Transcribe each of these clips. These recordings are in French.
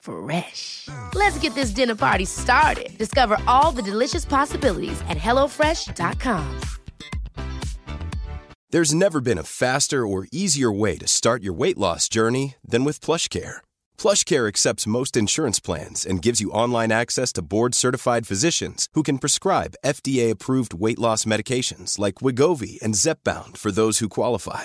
Fresh. Let's get this dinner party started. Discover all the delicious possibilities at hellofresh.com. There's never been a faster or easier way to start your weight loss journey than with PlushCare. PlushCare accepts most insurance plans and gives you online access to board-certified physicians who can prescribe FDA-approved weight loss medications like Wigovi and Zepbound for those who qualify.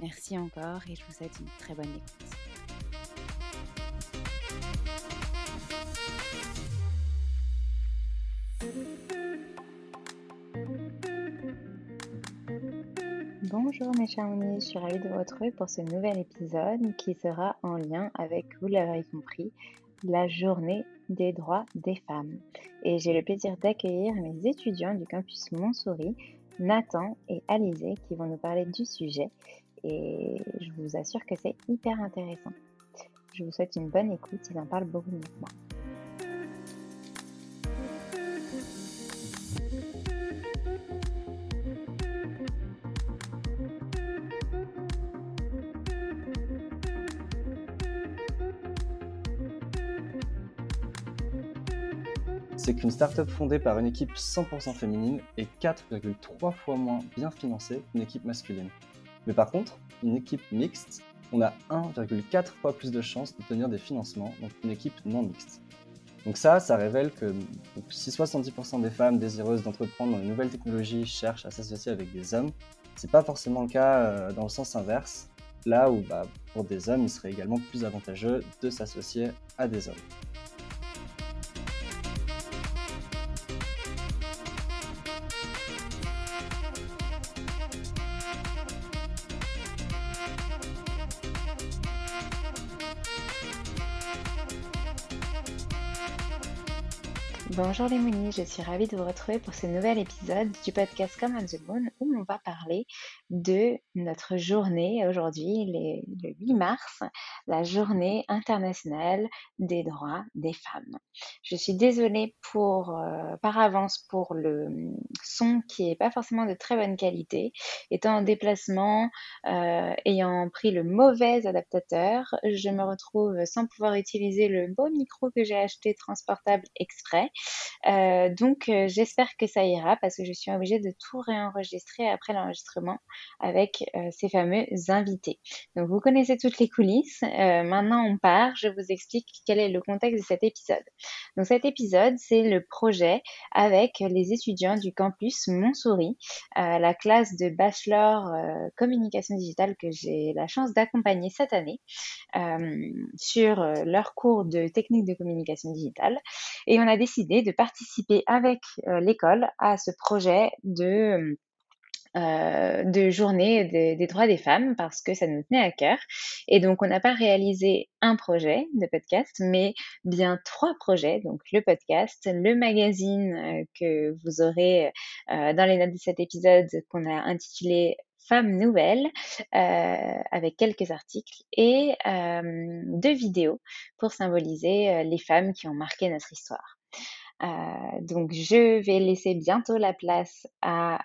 Merci encore et je vous souhaite une très bonne écoute. Bonjour mes chers amis, je suis ravie de vous retrouver pour ce nouvel épisode qui sera en lien avec, vous l'avez compris, la journée des droits des femmes. Et j'ai le plaisir d'accueillir mes étudiants du campus Montsouris, Nathan et Alizé, qui vont nous parler du sujet. Et je vous assure que c'est hyper intéressant. Je vous souhaite une bonne écoute, ils en parlent beaucoup mieux que moi. c'est qu'une startup fondée par une équipe 100% féminine est 4,3 fois moins bien financée qu'une équipe masculine. Mais par contre, une équipe mixte, on a 1,4 fois plus de chances d'obtenir des financements, donc une équipe non mixte. Donc ça, ça révèle que si 70% des femmes désireuses d'entreprendre dans les nouvelles technologies cherchent à s'associer avec des hommes, c'est pas forcément le cas dans le sens inverse, là où bah, pour des hommes, il serait également plus avantageux de s'associer à des hommes. Bonjour les Moonies, je suis ravie de vous retrouver pour ce nouvel épisode du podcast Come on the Moon où on va parler de notre journée aujourd'hui, le 8 mars, la journée internationale des droits des femmes. Je suis désolée pour, euh, par avance pour le son qui n'est pas forcément de très bonne qualité. Étant en déplacement, euh, ayant pris le mauvais adaptateur, je me retrouve sans pouvoir utiliser le beau micro que j'ai acheté transportable exprès. Euh, donc, euh, j'espère que ça ira parce que je suis obligée de tout réenregistrer après l'enregistrement avec ces fameux invités. Donc, vous connaissez toutes les coulisses. maintenant, on part. Je vous explique quel est le contexte de cet épisode. Donc, cet épisode, c'est le projet avec les étudiants du campus Montsouris, la classe de bachelor communication digitale que j'ai la chance d'accompagner cette année sur leur cours de technique de communication digitale. Et on a décidé de participer avec euh, l'école à ce projet de euh, journée des, droits des femmes parce que ça nous tenait à cœur. Et donc, on n'a pas réalisé un projet de podcast, mais bien trois projets. Donc, le podcast, le magazine euh, que vous aurez dans les notes de cet épisode qu'on a intitulé Femmes nouvelles avec quelques articles et deux vidéos pour symboliser les femmes qui ont marqué notre histoire. Euh, donc, je vais laisser bientôt la place à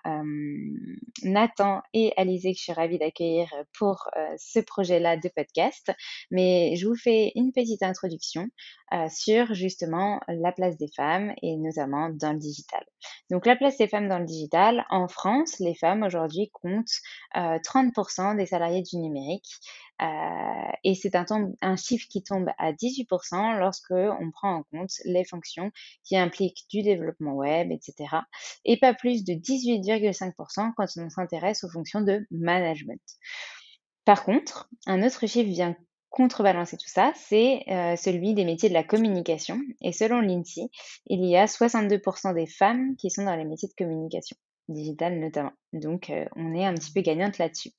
Nathan et Alizé, que je suis ravie d'accueillir pour euh, ce projet-là de podcast. Mais je vous fais une petite introduction euh, sur justement la place des femmes et notamment dans le digital. Donc, la place des femmes dans le digital, en France, les femmes aujourd'hui comptent 30% des salariés du numérique euh, et c'est un, un, chiffre qui tombe à 18% lorsque on prend en compte les fonctions qui impliquent du développement web, etc. Et pas plus de 18,5% quand on s'intéresse aux fonctions de management. Par contre, un autre chiffre vient contrebalancer tout ça, c'est euh, celui des métiers de la communication. Et selon l'INSEE, il y a 62% des femmes qui sont dans les métiers de communication, digitale notamment. Donc, euh, on est un petit peu gagnante là-dessus.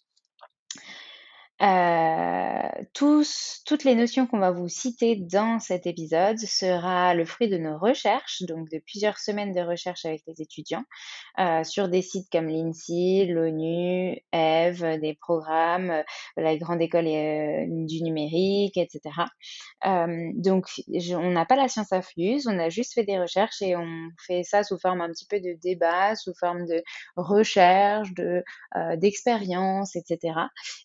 Euh, toutes les notions qu'on va vous citer dans cet épisode sera le fruit de nos recherches, donc de plusieurs semaines de recherche avec les étudiants euh, sur des sites comme l'INSEE, l'ONU, EVE, des programmes, euh, la Grande École du numérique, etc. Donc, on n'a pas la science infuse, on a juste fait des recherches et on fait ça sous forme un petit peu de débat, sous forme de recherche, de d'expérience, etc.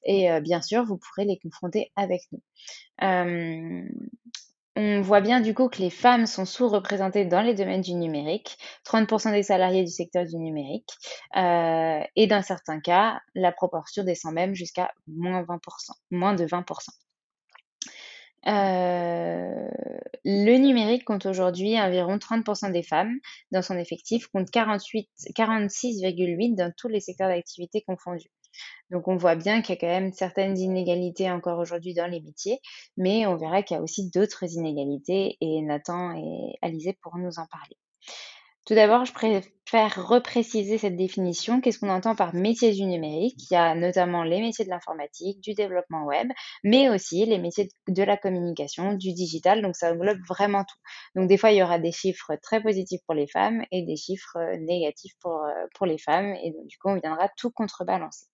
Et bien sûr, vous pourrez les confronter avec nous. Euh, on voit bien du coup que les femmes sont sous-représentées dans les domaines du numérique, 30% des salariés du secteur du numérique, euh, et dans certains cas, la proportion descend même jusqu'à moins 20%, moins de 20%. Euh, le numérique compte aujourd'hui environ 30% des femmes dans son effectif, compte 46,8% dans tous les secteurs d'activité confondus. Donc on voit bien qu'il y a quand même certaines inégalités encore aujourd'hui dans les métiers, mais on verra qu'il y a aussi d'autres inégalités et Nathan et Alizé pourront nous en parler. Tout d'abord, je préfère repréciser cette définition. Qu'est-ce qu'on entend par métier du numérique? Il y a notamment les métiers de l'informatique, du développement web, mais aussi les métiers de la communication, du digital. Donc, ça englobe vraiment tout. Donc, des fois, il y aura des chiffres très positifs pour les femmes et des chiffres négatifs pour, euh, pour les femmes. Et donc, du coup, on viendra tout contrebalancer.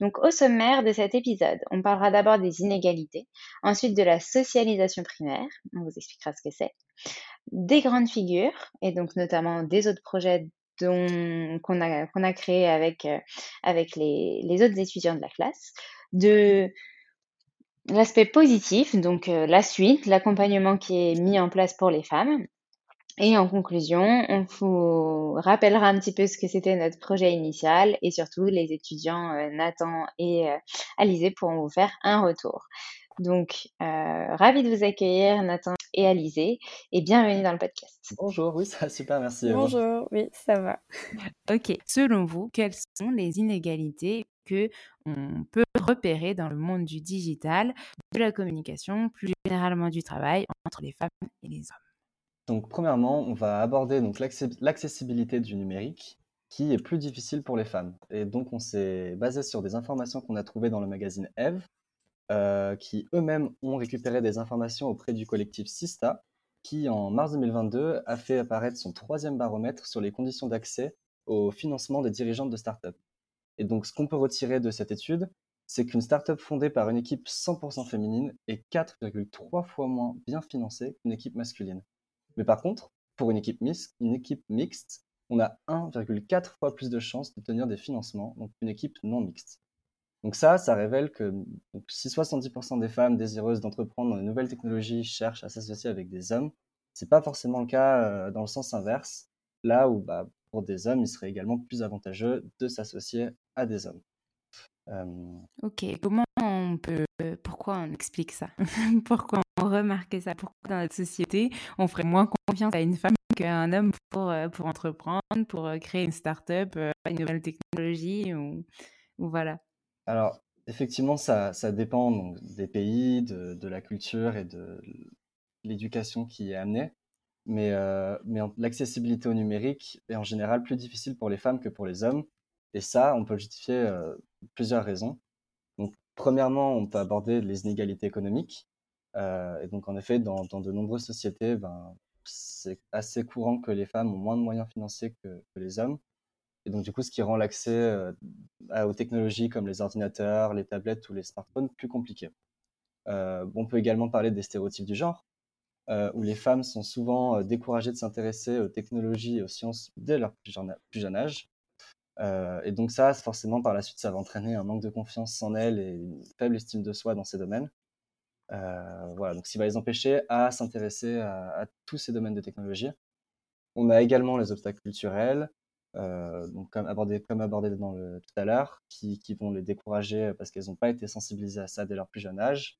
Donc au sommaire de cet épisode, on parlera d'abord des inégalités, ensuite de la socialisation primaire, on vous expliquera ce que c'est, des grandes figures, et donc notamment des autres projets qu'on a, a créés avec, euh, avec les, autres étudiants de la classe, de l'aspect positif, donc euh, la suite, l'accompagnement qui est mis en place pour les femmes, et en conclusion, on vous rappellera un petit peu ce que c'était notre projet initial et surtout les étudiants euh, Nathan et euh, Alizé pourront vous faire un retour. Donc, euh, ravi de vous accueillir Nathan et Alizé et bienvenue dans le podcast. Bonjour, oui, ça va super, merci. Bonjour, oui, ça va. ok, selon vous, quelles sont les inégalités que on peut repérer dans le monde du digital, de la communication, plus généralement du travail entre les femmes et les hommes? Donc, premièrement, on va aborder l'accessibilité du numérique, qui est plus difficile pour les femmes. Et donc, on s'est basé sur des informations qu'on a trouvées dans le magazine Eve, euh, qui eux-mêmes ont récupéré des informations auprès du collectif Sista, qui en mars 2022 a fait apparaître son troisième baromètre sur les conditions d'accès au financement des dirigeantes de start-up. Et donc, ce qu'on peut retirer de cette étude, c'est qu'une start-up fondée par une équipe 100% féminine est 4,3 fois moins bien financée qu'une équipe masculine. Mais par contre, pour une équipe, mixte, une on a 1,4 fois plus de chances d'obtenir des financements qu'une équipe non mixte. Donc ça, ça révèle que si 70% des femmes désireuses d'entreprendre dans les nouvelles technologies cherchent à s'associer avec des hommes, C'est pas forcément le cas dans le sens inverse, là où bah, pour des hommes, il serait également plus avantageux de s'associer à des hommes. Ok, comment on peut, pourquoi on explique ça? Pourquoi on remarque ça Pourquoi dans notre société, on ferait moins confiance à une femme qu'à un homme pour, pour entreprendre, pour créer une start-up, une nouvelle technologie ou, voilà Alors, effectivement, ça, ça dépend des pays, de, la culture et de l'éducation qui est amenée. Mais, mais l'accessibilité au numérique est en général plus difficile pour les femmes que pour les hommes. Et ça, on peut justifier plusieurs raisons. Donc, premièrement, on peut aborder les inégalités économiques. Euh, et donc, en effet, dans, de nombreuses sociétés, ben, c'est assez courant que les femmes ont moins de moyens financiers que, les hommes. Et donc, du coup, ce qui rend l'accès euh, aux technologies comme les ordinateurs, les tablettes ou les smartphones plus compliqué. Euh, on peut également parler des stéréotypes du genre, où les femmes sont souvent découragées de s'intéresser aux technologies et aux sciences dès leur plus jeune âge. Et donc ça, forcément, par la suite, ça va entraîner un manque de confiance en elles et une faible estime de soi dans ces domaines. Euh, voilà, donc ce qui va les empêcher à s'intéresser à, tous ces domaines de technologie. On a également les obstacles culturels, euh, donc comme abordé, comme abordé dans tout à l'heure, qui, vont les décourager parce qu'elles n'ont pas été sensibilisées à ça dès leur plus jeune âge.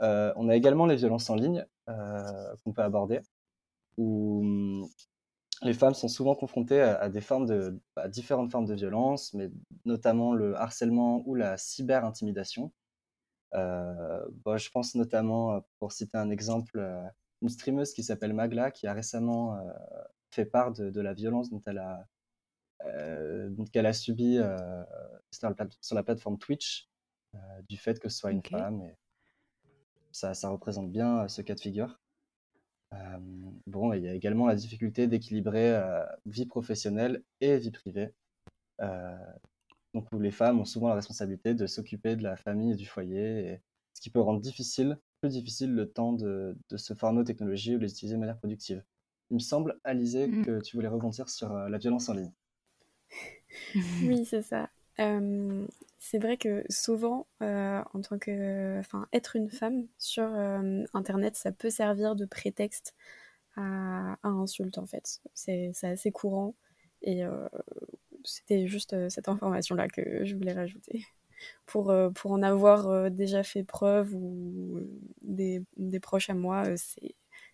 on a également les violences en ligne qu'on peut aborder, où les femmes sont souvent confrontées à, différentes formes de violence, mais notamment le harcèlement ou la cyber-intimidation. Euh, je pense notamment, euh, pour citer un exemple, euh, une streameuse qui s'appelle Magla, qui a récemment fait part de, la violence dont elle a, qu'elle a subi sur la, plateforme Twitch, du fait que ce soit une femme. Et ça, ça représente bien ce cas de figure. Euh, bon, il y a également la difficulté d'équilibrer euh, vie professionnelle et vie privée. Euh, donc, où les femmes ont souvent la responsabilité de s'occuper de la famille et du foyer, ce qui peut rendre difficile, plus difficile le temps de, se former aux technologies ou de les utiliser de manière productive. Il me semble, Alizé, mm. que tu voulais rebondir sur la violence en ligne. oui, c'est ça. c'est vrai que souvent, en tant que, enfin, être une femme sur Internet, ça peut servir de prétexte à, à insulte en fait. C'est assez courant et c'était juste cette information-là que je voulais rajouter. Pour, pour en avoir déjà fait preuve ou des, des proches à moi,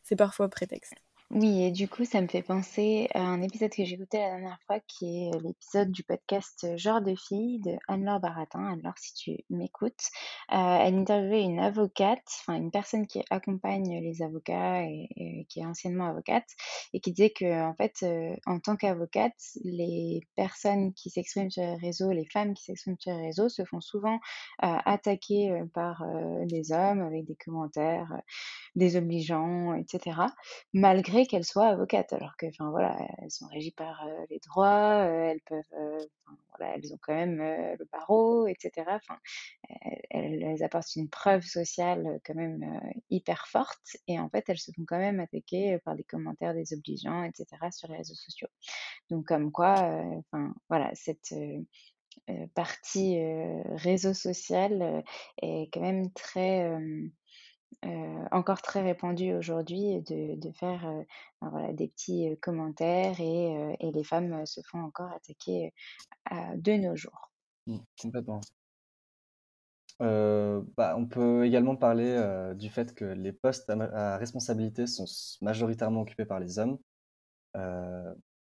c'est parfois prétexte. Oui, et du coup, ça me fait penser à un épisode que j'ai écouté la dernière fois, qui est l'épisode du podcast Genre de fille de Anne-Laure Baratin. Anne-Laure, si tu m'écoutes, euh, elle interviewait une avocate, enfin une personne qui accompagne les avocats et, qui est anciennement avocate, et qui disait que en fait, euh, en tant qu'avocate, les personnes qui s'expriment sur les réseaux, les femmes qui s'expriment sur les réseaux, se font souvent euh, attaquer par des hommes avec des commentaires désobligeants, etc. Malgré qu'elles soient avocates, alors que, enfin voilà, elles sont régies par les droits, elles peuvent, voilà, elles ont quand même le barreau, etc. Enfin, elles, apportent une preuve sociale quand même hyper forte, et en fait, elles se font quand même attaquer par des commentaires désobligeants, etc. sur les réseaux sociaux. Donc, comme quoi, enfin voilà, cette partie réseau social est quand même très euh, encore très répandu aujourd'hui de, faire euh, ben des petits euh, commentaires et, les femmes se font encore attaquer de nos jours. Mmh, complètement. Bah, on peut également parler du fait que les postes à, responsabilité sont majoritairement occupés par les hommes.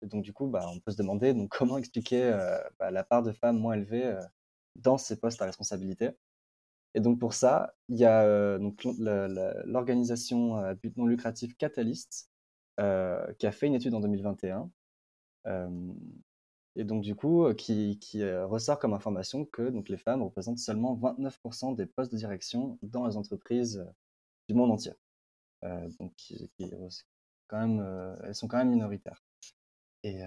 donc du coup, bah, on peut se demander comment expliquer bah, la part de femmes moins élevée dans ces postes à responsabilité? Et donc pour ça, il y a euh, l'organisation à but non lucratif Catalyst euh, qui a fait une étude en 2021 euh, et donc du coup qui, ressort comme information que donc, les femmes représentent seulement 29% des postes de direction dans les entreprises du monde entier. donc quand même, elles sont quand même minoritaires. Et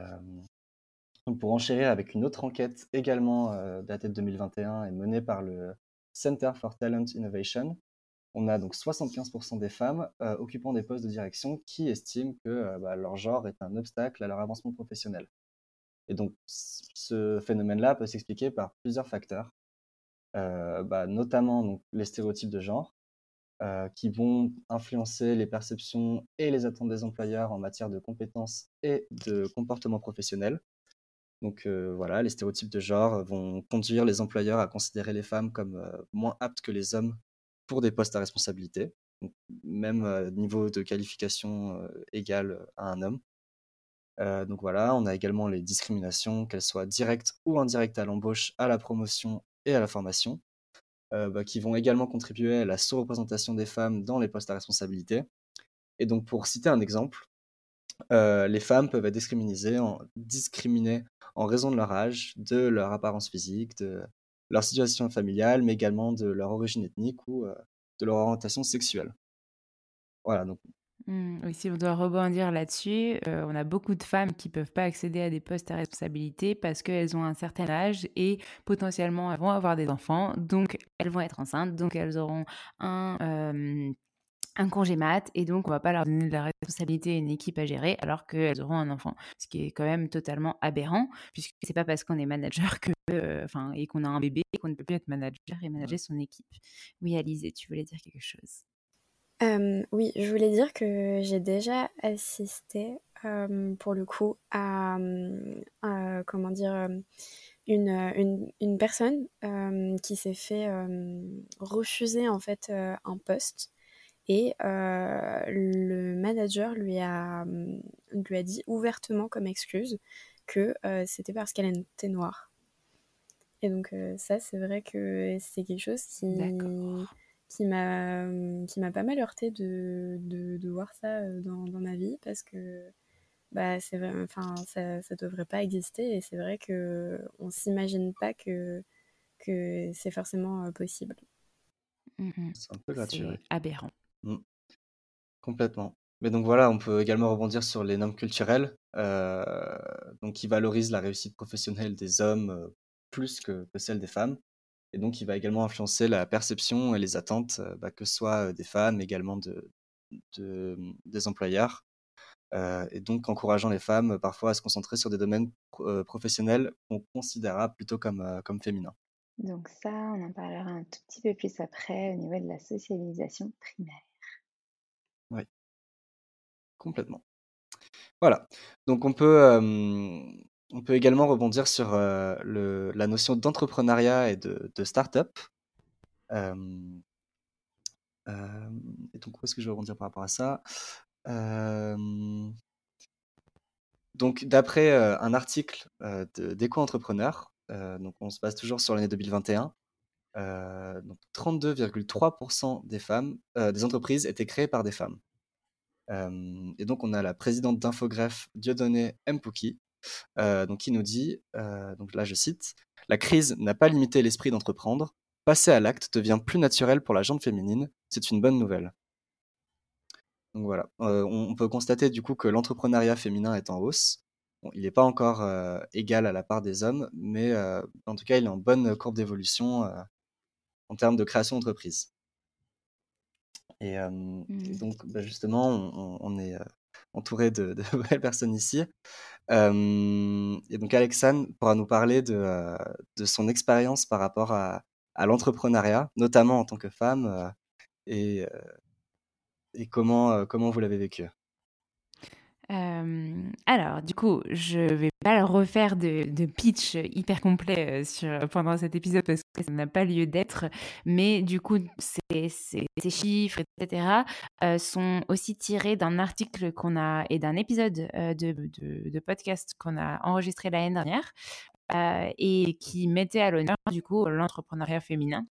pour enchérir avec une autre enquête également datée de 2021 et menée par le Center for Talent Innovation. On a donc 75% des femmes euh, occupant des postes de direction qui estiment que euh, bah, leur genre est un obstacle à leur avancement professionnel. Et donc ce phénomène-là peut s'expliquer par plusieurs facteurs, euh, bah, notamment les stéréotypes de genre, qui vont influencer les perceptions et les attentes des employeurs en matière de compétences et de comportement professionnel. Donc voilà, les stéréotypes de genre vont conduire les employeurs à considérer les femmes comme moins aptes que les hommes pour des postes à responsabilité, même niveau de qualification égal à un homme. donc voilà, on a également les discriminations, qu'elles soient directes ou indirectes à l'embauche, à la promotion et à la formation, bah, qui vont également contribuer à la sous-représentation des femmes dans les postes à responsabilité. Et donc pour citer un exemple, les femmes peuvent être discriminées en, discriminées en raison de leur âge, de leur apparence physique, de leur situation familiale, mais également de leur origine ethnique ou de leur orientation sexuelle. Voilà, donc mmh, oui, si on doit rebondir là-dessus, on a beaucoup de femmes qui ne peuvent pas accéder à des postes à responsabilité parce qu'elles ont un certain âge et potentiellement elles vont avoir des enfants, donc elles vont être enceintes, donc elles auront un, un congé mat et donc on va pas leur donner de la responsabilité et une équipe à gérer alors qu'elles auront un enfant, ce qui est quand même totalement aberrant puisque c'est pas parce qu'on est manager que, euh, et qu'on a un bébé qu'on ne peut plus être manager et manager son équipe. Oui, Alizé, tu voulais dire quelque chose? Oui, je voulais dire que j'ai déjà assisté pour le coup à, comment dire une, une, personne qui s'est fait refuser en fait un poste et euh, le manager lui a, hum, lui a dit ouvertement comme excuse que euh, c'était parce qu'elle était noire. Et donc euh, ça, c'est vrai que c'est quelque chose qui, qui m'a hum, qui m'a pas mal heurté de, de, voir ça dans, dans, ma vie parce que bah c'est enfin ça ça devrait pas exister et c'est vrai que on s'imagine pas que que c'est forcément possible. Mmh c'est un peu gratuit. Aberrant. Mmh. Complètement. Mais donc voilà, on peut également rebondir sur les normes culturelles, euh, donc qui valorisent la réussite professionnelle des hommes euh, plus que, celle des femmes. Et donc, il va également influencer la perception et les attentes, euh, bah, que ce soit des femmes, également de, des employeurs. et donc, encourageant les femmes parfois à se concentrer sur des domaines professionnels qu'on considérera plutôt comme, comme féminins. Donc ça, on en parlera un tout petit peu plus après au niveau de la socialisation primaire. Complètement. Voilà, donc on peut, également rebondir sur, la notion d'entrepreneuriat et de de start-up. et donc où est-ce que je vais rebondir par rapport à ça? donc d'après, un article, d'Éco-entrepreneur, donc on se base toujours sur l'année 2021, donc 32,3% des femmes, des entreprises étaient créées par des femmes. Et donc on a la présidente d'Infogreffe, Dieudonné Mpouki, donc qui nous dit, donc là je cite: «La crise n'a pas limité l'esprit d'entreprendre. Passer à l'acte devient plus naturel pour la gente féminine. C'est une bonne nouvelle». Donc voilà, on peut constater du coup que l'entrepreneuriat féminin est en hausse. il n'est pas encore égal à la part des hommes, mais en tout cas, il est en bonne courbe d'évolution en termes de création d'entreprise. Et, mmh. donc, bah, justement, on, est entouré de, belles personnes ici. et donc, Alexandre pourra nous parler de, de son expérience par rapport à, à l'entrepreneuriat, notamment en tant que femme, et, et comment, comment vous l'avez vécu? Alors, du coup, je vais pas refaire de, pitch hyper complet sur, pendant cet épisode parce que ça n'a pas lieu d'être, mais du coup, ces, chiffres, etc., sont aussi tirés d'un article qu'on a et d'un épisode de, de, de, podcast qu'on a enregistré l'année dernière et qui mettait à l'honneur, du coup, l'entrepreneuriat féminin.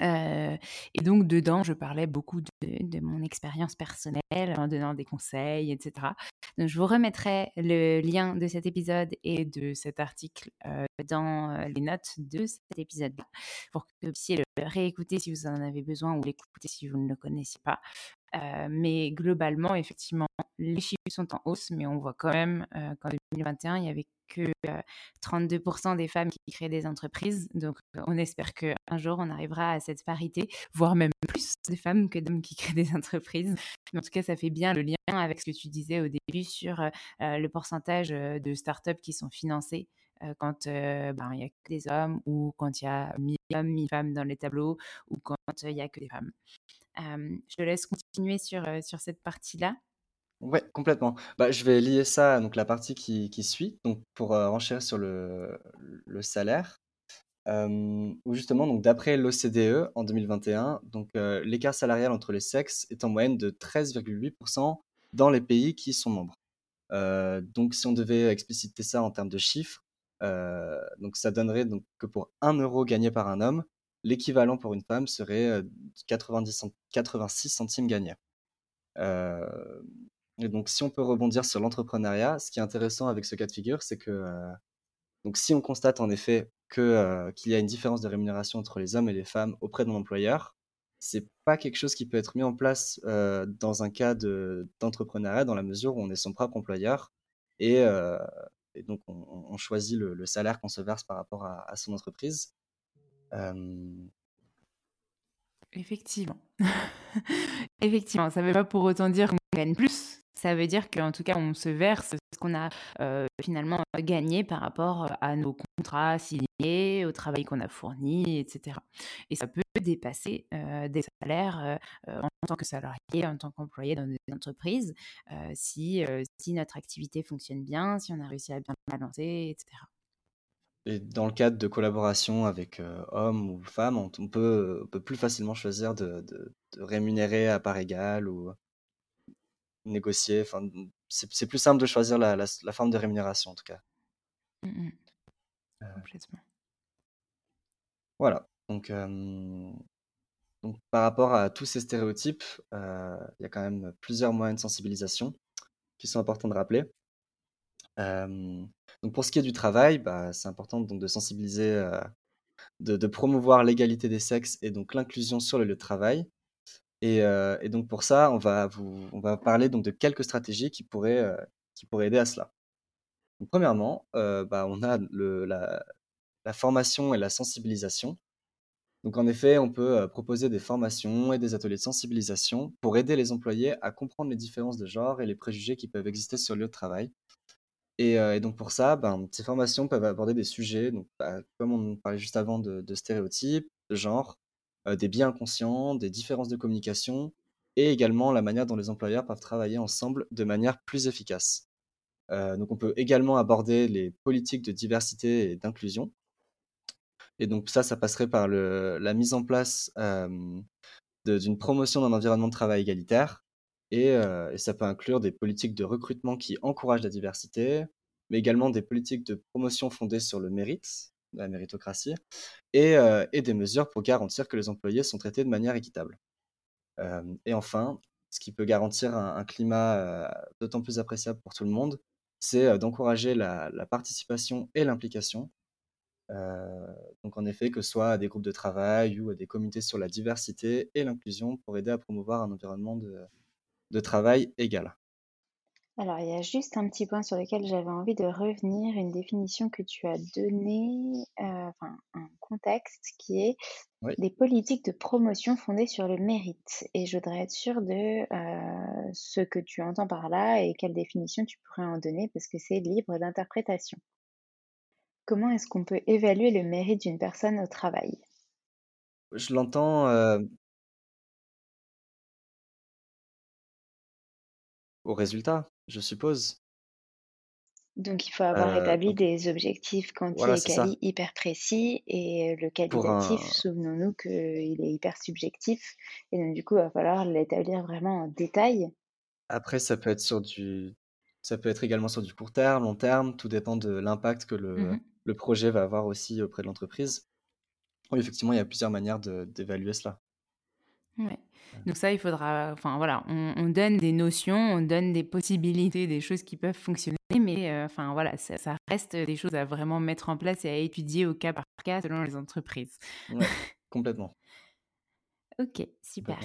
Et donc, dedans, je parlais beaucoup de, mon expérience personnelle en donnant des conseils, etc. Donc, je vous remettrai le lien de cet épisode et de cet article dans les notes de cet épisode-là pour que vous puissiez le réécouter si vous en avez besoin ou l'écouter si vous ne le connaissez pas. mais globalement, effectivement, les chiffres sont en hausse, mais on voit quand même qu'en 2021, il y avait que 32% des femmes qui créent des entreprises. Donc, on espère qu'un jour, on arrivera à cette parité, voire même plus de femmes que d'hommes qui créent des entreprises. Mais en tout cas, ça fait bien le lien avec ce que tu disais au début sur le pourcentage de startups qui sont financées quand ben, il y a que des hommes ou quand il y a mille hommes, mille femmes dans les tableaux ou quand il y a que des femmes. je te laisse continuer sur, sur cette partie-là. Ouais, complètement. Bah, je vais lier ça, donc la partie qui, qui suit, donc pour euh, sur le, le salaire, euh, justement, donc d'après l'OCDE en 2021, donc euh, l'écart salarial entre les sexes est en moyenne de 13,8% dans les pays qui sont membres. donc si on devait expliciter ça en termes de chiffres, donc ça donnerait donc que pour 1 euro gagné par un homme, l'équivalent pour une femme serait 90 86 centimes gagnés. Et donc, si on peut rebondir sur l'entrepreneuriat, ce qui est intéressant avec ce cas de figure, c'est que euh, donc si on constate en effet euh, qu'il y a une différence de rémunération entre les hommes et les femmes auprès mon employeur, c'est pas quelque chose qui peut être mis en place euh, dans un cas d'entrepreneuriat dans la mesure où on est son propre employeur et, donc on, choisit le, salaire qu'on se verse par rapport à son entreprise. Effectivement. Effectivement, ça ne veut pas pour autant dire qu'on gagne plus ça veut dire qu'en tout cas, on se verse ce qu'on a finalement gagné par rapport à nos contrats signés, au travail qu'on a fourni, etc. Et ça peut dépasser des salaires en tant que salarié, en tant qu'employé dans des entreprises, si, si notre activité fonctionne bien, si on a réussi à bien la lancer, etc. Et dans le cadre de collaboration avec hommes ou femmes, on, peut, plus facilement choisir de, de rémunérer à part égale ou négocier. Enfin, c'est plus simple de choisir la, la, forme de rémunération en tout cas. Mmh euh, Complètement. Voilà. Donc, donc, par rapport à tous ces stéréotypes, euh, il y a quand même plusieurs moyens de sensibilisation qui sont importants de rappeler. donc pour ce qui est du travail, bah, c'est important donc, de sensibiliser, euh, de, de, promouvoir l'égalité des sexes et donc l'inclusion sur le lieu de travail. Euh, et, donc pour ça, on va, vous, on va parler donc de quelques stratégies qui pourraient, euh, qui pourraient aider à cela. premièrement, euh, bah, on a le, la, formation et la sensibilisation. Donc en effet, on peut proposer des formations et des ateliers de sensibilisation pour aider les employés à comprendre les différences de genre et les préjugés qui peuvent exister sur le lieu de travail. Et, donc pour ça, ben, ces formations peuvent aborder des sujets, donc, bah, comme on parlait juste avant, de, de stéréotypes, de genre, des biais inconscients, des différences de communication et également la manière dont les employeurs peuvent travailler ensemble de manière plus efficace. Euh, donc on peut également aborder les politiques de diversité et d'inclusion. Et donc ça, ça passerait par la mise en place euh, d'une promotion d'un environnement de travail égalitaire. Et, ça peut inclure des politiques de recrutement qui encouragent la diversité, mais également des politiques de promotion fondées sur le mérite, la méritocratie, et, euh, et, des mesures pour garantir que les employés sont traités de manière équitable. Euh, et enfin, ce qui peut garantir un, climat euh, d'autant plus appréciable pour tout le monde, c'est d'encourager la, participation et l'implication. donc en effet, que ce soit à des groupes de travail ou à des comités sur la diversité et l'inclusion pour aider à promouvoir un environnement de, de travail égal. Alors, il y a juste un petit point sur lequel j'avais envie de revenir, une définition que tu as donnée, euh, enfin un contexte qui est des politiques de promotion fondées sur le mérite. Et je voudrais être sûre de euh, ce que tu entends par là et quelle définition tu pourrais en donner parce que c'est libre d'interprétation. Comment est-ce qu'on peut évaluer le mérite d'une personne au travail? Je l'entends, euh au résultat je suppose. Donc, il faut avoir établi des objectifs quanti et quali hyper précis et le qualitatif, souvenons-nous qu'il est hyper subjectif et donc du coup, il va falloir l'établir vraiment en détail. Après, ça peut être sur du ça peut être également sur du court terme, long terme, tout dépend de l'impact que le mmh le projet va avoir aussi auprès de l'entreprise. Oui, effectivement, il y a plusieurs manières d'évaluer cela. Ouais. Donc ça, il faudra, enfin voilà, on, donne des notions, on donne des possibilités, des choses qui peuvent fonctionner, mais euh, enfin voilà, ça, reste des choses à vraiment mettre en place et à étudier au cas par cas selon les entreprises. Ouais, complètement. ok, super.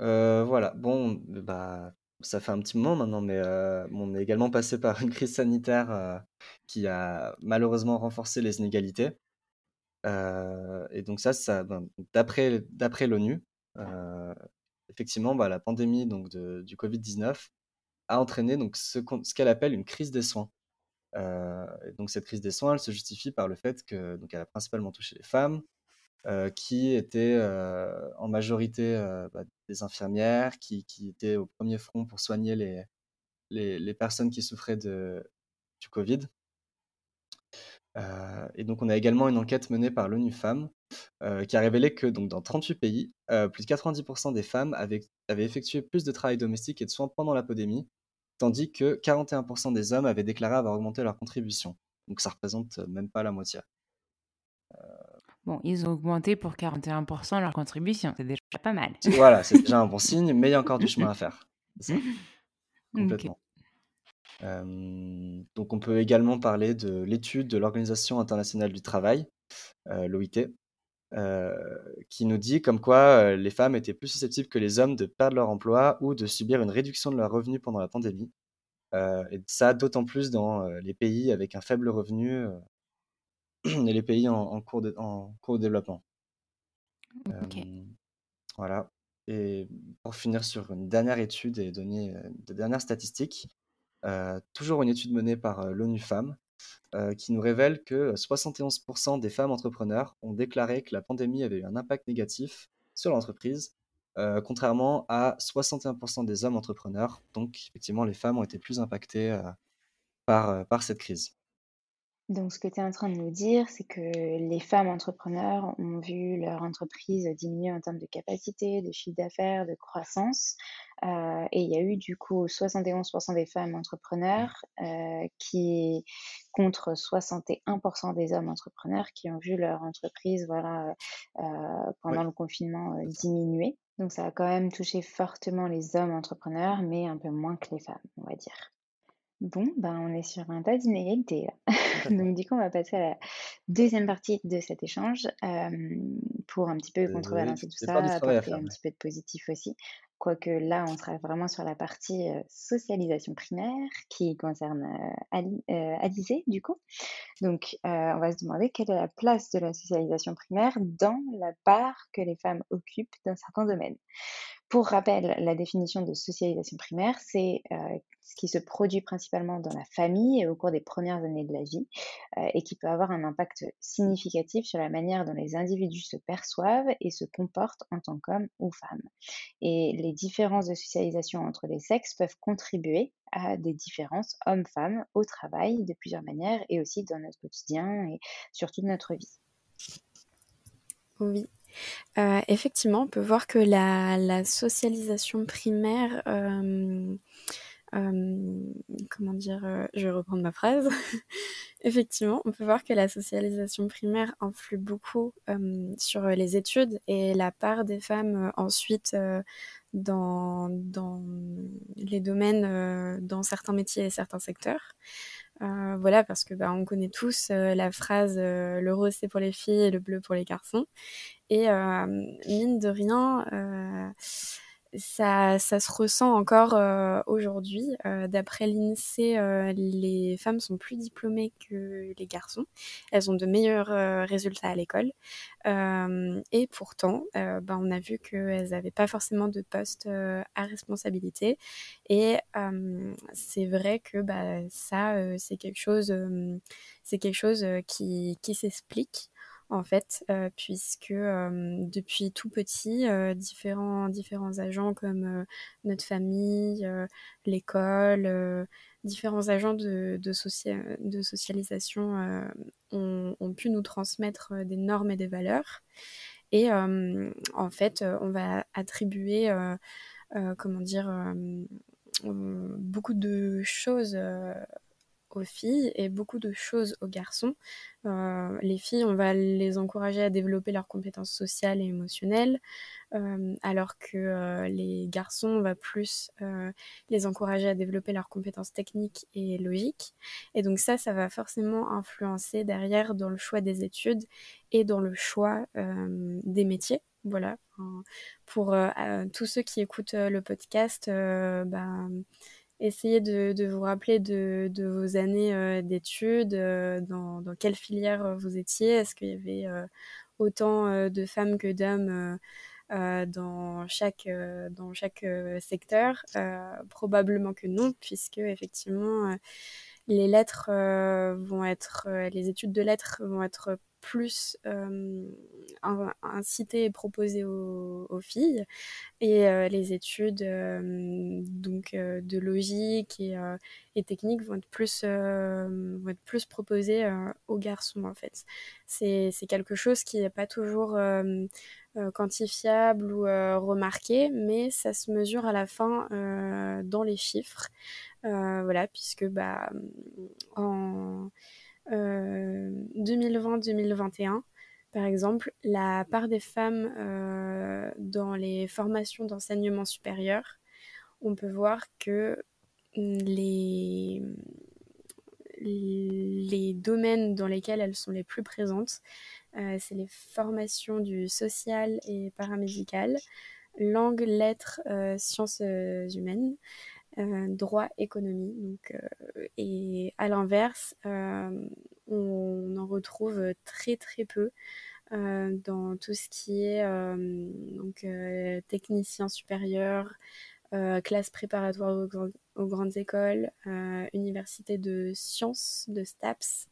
Euh, voilà, bon, bah, ça fait un petit moment maintenant, mais euh, on est également passé par une crise sanitaire qui a malheureusement renforcé les inégalités. Euh, et donc ça, ben, d'après l'ONU, euh, effectivement, bah, la pandémie du Covid-19 a entraîné ce, qu'elle appelle une crise des soins. donc cette crise des soins, elle se justifie par le fait que donc elle a principalement touché les femmes, qui étaient en majorité bah, des infirmières, qui, étaient au premier front pour soigner les, personnes qui souffraient du Covid. Et donc on a également une enquête menée par l'ONU Femmes qui a révélé que donc, dans 38 pays, plus de 90% des femmes avaient, avaient effectué plus de travail domestique et de soins pendant la pandémie, tandis que 41% des hommes avaient déclaré avoir augmenté leur contribution. Donc ça représente même pas la moitié. Bon, ils ont augmenté pour 41% leur contribution, c'est déjà pas mal. Voilà, c'est déjà un bon signe, mais il y a encore du chemin à faire. Complètement. Donc on peut également parler de l'étude de l'Organisation internationale du travail, l'OIT, qui nous dit comme quoi les femmes étaient plus susceptibles que les hommes de perdre leur emploi ou de subir une réduction de leurs revenus pendant la pandémie. et ça, d'autant plus dans les pays avec un faible revenu et les pays en, cours, de, en cours de développement. voilà. Et pour finir sur une dernière étude et donner de dernières statistiques, toujours une étude menée par l'ONU Femmes, qui nous révèle que 71% des femmes entrepreneurs ont déclaré que la pandémie avait eu un impact négatif sur l'entreprise, contrairement à 61% des hommes entrepreneurs. Donc, effectivement, les femmes ont été plus impactées par, par cette crise. Donc, ce que tu es en train de nous dire, c'est que les femmes entrepreneurs ont vu leur entreprise diminuer en termes de capacité, de chiffre d'affaires, de croissance. Euh, et il y a eu du coup 71% des femmes entrepreneurs euh, qui contre 61% des hommes entrepreneurs qui ont vu leur entreprise voilà, euh, pendant le confinement diminuer. Donc ça a quand même touché fortement les hommes entrepreneurs, mais un peu moins que les femmes, on va dire. Bon, ben, on est sur un tas d'inégalités Donc du coup, on va passer à la deuxième partie de cet échange pour un petit peu contrebalancer tout ça, apporter un petit peu de positif aussi. Quoique là, on sera vraiment sur la partie socialisation primaire qui concerne euh, Alizé, du coup. Donc, on va se demander quelle est la place de la socialisation primaire dans la part que les femmes occupent dans certains domaines. Pour rappel, la définition de socialisation primaire, c'est ce qui se produit principalement dans la famille et au cours des premières années de la vie et qui peut avoir un impact significatif sur la manière dont les individus se perçoivent et se comportent en tant qu'hommes ou femmes. Et les différences de socialisation entre les sexes peuvent contribuer à des différences hommes-femmes au travail de plusieurs manières et aussi dans notre quotidien et surtout de notre vie. Oui, euh, effectivement, on peut voir que la, socialisation primaire, euh, euh, comment dire, je vais reprendre ma phrase. effectivement, on peut voir que la socialisation primaire influe beaucoup sur les études et la part des femmes ensuite dans, dans les domaines, dans certains métiers et certains secteurs. Euh, voilà, parce que bah, on connaît tous euh, la phrase euh, le rose c'est pour les filles et le bleu pour les garçons. Et mine de rien, ça, ça, se ressent encore euh, aujourd'hui. Euh, d'après l'INSEE, euh, les femmes sont plus diplômées que les garçons. Elles ont de meilleurs résultats à l'école. et pourtant, ben, on a vu qu'elles n'avaient pas forcément de poste à responsabilité. Et c'est vrai que bah, ça, c'est quelque chose, c'est quelque chose qui, qui s'explique en fait, euh, puisque depuis tout petit, euh, différents, agents comme notre famille, l'école, différents agents de socialisation ont, pu nous transmettre des normes et des valeurs. Et en fait, on va attribuer, comment dire, beaucoup de choses aux filles et beaucoup de choses aux garçons. Euh, les filles, on va les encourager à développer leurs compétences sociales et émotionnelles, euh, alors que euh, les garçons, on va plus les encourager à développer leurs compétences techniques et logiques. Et donc ça, ça va forcément influencer derrière dans le choix des études et dans le choix des métiers. Voilà. Pour tous ceux qui écoutent le podcast, ben essayez de, vous rappeler de, vos années euh, d'études, euh, dans, quelle filière euh, vous étiez, est-ce qu'il y avait autant de femmes que d'hommes dans chaque, dans chaque secteur? Probablement que non, puisque effectivement les lettres vont être, les études de lettres vont être plus euh, incité et proposé aux, filles. Et euh, les études euh, donc de logique et, technique vont être plus vont proposées aux garçons en fait. C'est quelque chose qui n'est pas toujours quantifiable ou remarqué mais ça se mesure à la fin dans les chiffres. Voilà puisque bah 2020-2021, euh, par exemple, la part des femmes euh, dans les formations d'enseignement supérieur, on peut voir que les, les domaines dans lesquels elles sont les plus présentes, euh, c'est les formations du social et paramédical, langue, lettres, sciences humaines, droit, économie. Donc, euh, et à l'inverse, euh, on en retrouve très très peu dans tout ce qui est donc, technicien supérieur, classe préparatoire aux, grandes écoles, université de sciences, de STAPS,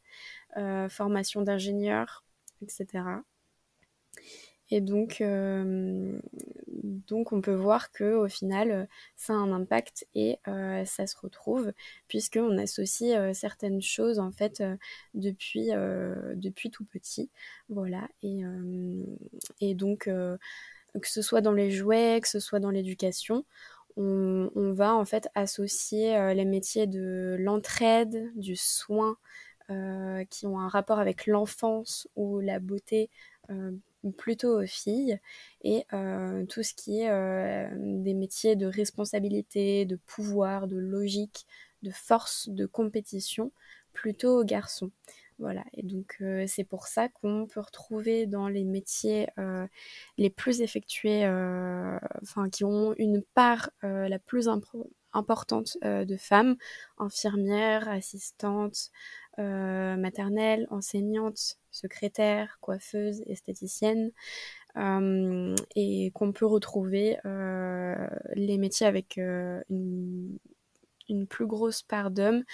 formation d'ingénieur, etc. Et donc, euh, donc on peut voir que au final, ça a un impact et euh, ça se retrouve puisqu'on associe euh, certaines choses en fait depuis, depuis tout petit. Voilà. Et, donc, que ce soit dans les jouets, que ce soit dans l'éducation, on, on, va en fait associer les métiers de l'entraide, du soin, qui ont un rapport avec l'enfance ou la beauté plutôt aux filles et euh, tout ce qui est euh, des métiers de responsabilité, de pouvoir, de logique, de force, de compétition plutôt aux garçons. Voilà, et donc euh, c'est pour ça qu'on peut retrouver dans les métiers les plus effectués, enfin qui ont une part la plus importante de femmes, infirmières, assistantes, maternelles, enseignantes, secrétaire, coiffeuse, esthéticienne, euh, et qu'on peut retrouver euh, les métiers avec euh, une, plus grosse part d'hommes,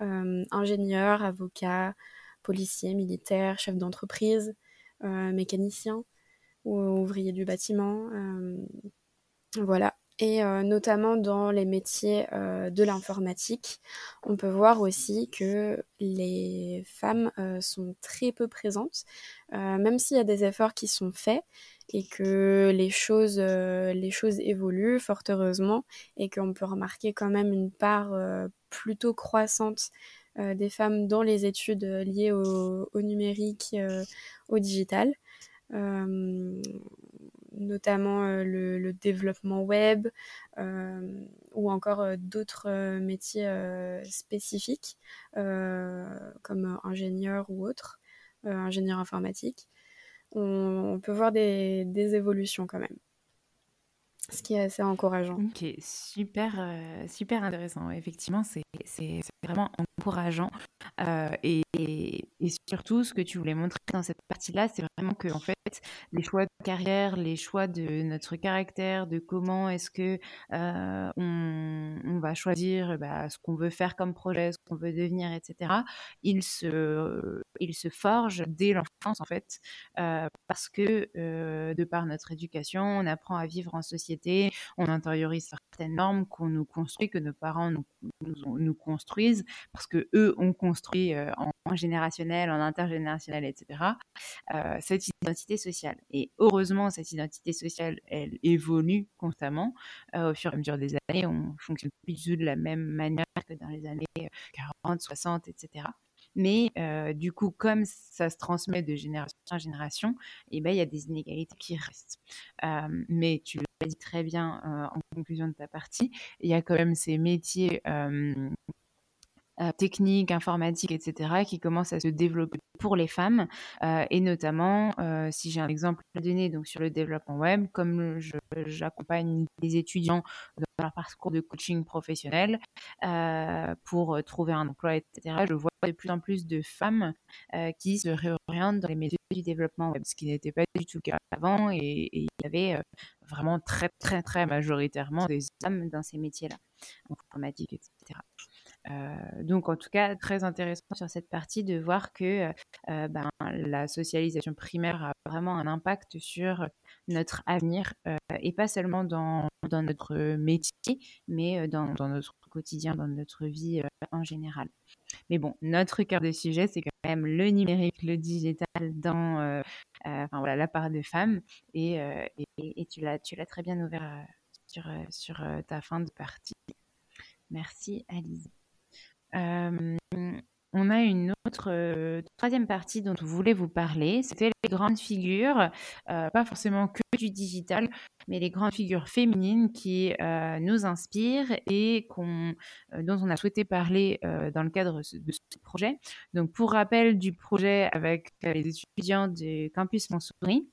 ingénieurs, avocats, policiers, militaires, chefs d'entreprise, mécaniciens ou ouvriers du bâtiment. voilà, et euh, notamment dans les métiers euh, de l'informatique, on peut voir aussi que les femmes euh, sont très peu présentes, même s'il y a des efforts qui sont faits et que les choses, les choses évoluent fort heureusement et qu'on peut remarquer quand même une part plutôt croissante des femmes dans les études liées au, au numérique, au digital notamment euh, le, développement web euh, ou encore euh, d'autres métiers spécifiques comme ingénieur ou autre, ingénieur informatique. On, peut voir des, des évolutions quand même ce qui est assez encourageant. Ok, super, super intéressant. Effectivement, c'est vraiment encourageant. et, et, surtout, ce que tu voulais montrer dans cette partie-là, c'est vraiment que en fait, les choix de carrière, les choix de notre caractère, de comment est-ce que euh, on, va choisir bah, ce qu'on veut faire comme projet, ce qu'on veut devenir, etc. Ils se, forgent dès l'enfance en fait, euh, parce que euh, de par notre éducation, on apprend à vivre en société, on intériorise certaines normes qu'on nous construit, que nos parents nous, construisent, parce que eux ont construit en générationnel, en intergénérationnel, etc., euh, cette identité sociale. Et heureusement, cette identité sociale, elle évolue constamment. Euh, au fur et à mesure des années, on fonctionne plus de la même manière que dans les années 40, 60, etc. Mais du coup, comme ça se transmet de génération en génération, eh ben, il y a des inégalités qui restent. mais tu l'as dit très bien en conclusion de ta partie, il y a quand même ces métiers euh, techniques, informatiques, etc., qui commencent à se développer pour les femmes. Euh, et notamment, euh, si j'ai un exemple à donner donc, sur le développement web, comme j'accompagne des étudiants dans leur parcours de coaching professionnel pour trouver un emploi, etc., je vois de plus en plus de femmes qui se réorientent dans les métiers du développement web, ce qui n'était pas du tout le cas avant. Et, et il y avait vraiment très, très, très majoritairement des hommes dans ces métiers-là, informatique, etc. donc, en tout cas, très intéressant sur cette partie de voir que ben, la socialisation primaire a vraiment un impact sur notre avenir et pas seulement dans, notre métier, mais dans, notre quotidien, dans notre vie en général. Mais bon, notre cœur de sujet, c'est quand même le numérique, le digital dans la part des femmes. Et, tu l'as très bien ouvert sur ta fin de partie. Merci, Alice on a une autre troisième partie dont on voulait vous parler. C'était les grandes figures, pas forcément que du digital, mais les grandes figures féminines qui nous inspirent et dont on a souhaité parler dans le cadre de ce projet. Donc, pour rappel du projet avec les étudiants du campus Montsouris,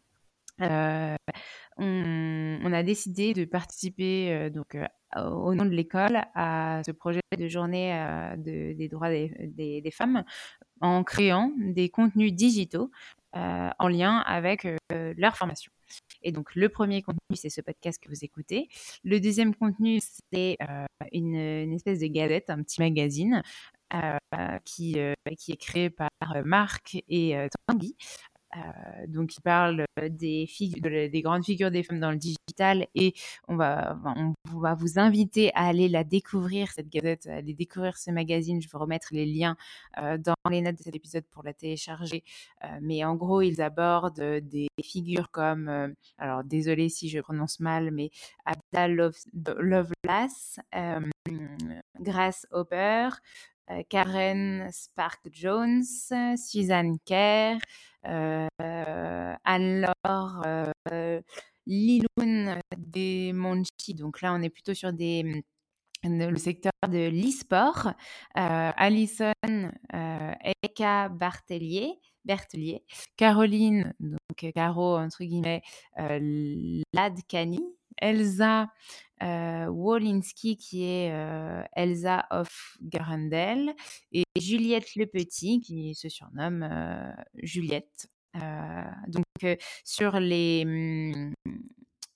on, a décidé de participer donc au nom de l'école à ce projet de journée des droits des, femmes en créant des contenus digitaux en lien avec leur formation. Et donc, le premier contenu, c'est ce podcast que vous écoutez. Le deuxième contenu, c'est une, espèce de gazette, un petit magazine qui, qui est créé par Marc et Tanguy, euh, donc, il parle des, des grandes figures des femmes dans le digital et on va, on va vous inviter à aller la découvrir, cette gazette, à aller découvrir ce magazine. Je vais remettre les liens euh, dans les notes de cet épisode pour la télécharger. Euh, mais en gros, ils abordent des figures comme, alors désolé si je prononce mal, mais Abda Lovelace, Grace Hopper, Karen Spark Jones, Suzanne Kerr, euh, euh, Liloun des Monchi, donc là on est plutôt sur des le secteur de l'e-sport, euh, Alison euh, Eka Bartelier, Bertelier, Caroline, donc Caro entre guillemets, euh, Ladkani, Elsa euh, Wolinski qui est euh, Elsa of Garandel et Juliette Le Petit qui se surnomme euh, Juliette. donc mmh,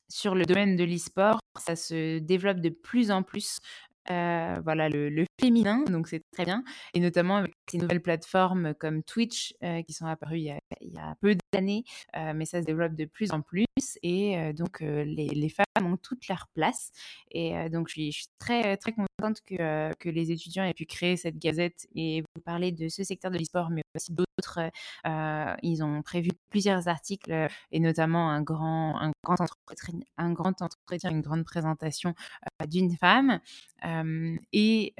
sur le domaine de l'e-sport, ça se développe de plus en plus voilà, le, féminin, donc c'est très bien. Et notamment avec ces nouvelles plateformes comme Twitch qui sont apparues il y a, peu d'années, mais ça se développe de plus en plus. Et donc les, femmes ont toute leur place. Et donc je suis, très, très contente que, que les étudiants aient pu créer cette gazette et vous parler de ce secteur de l'e-sport, mais aussi d'autres. ils ont prévu plusieurs articles et notamment un grand, un grand entretien, un grand entretien, une grande présentation d'une femme et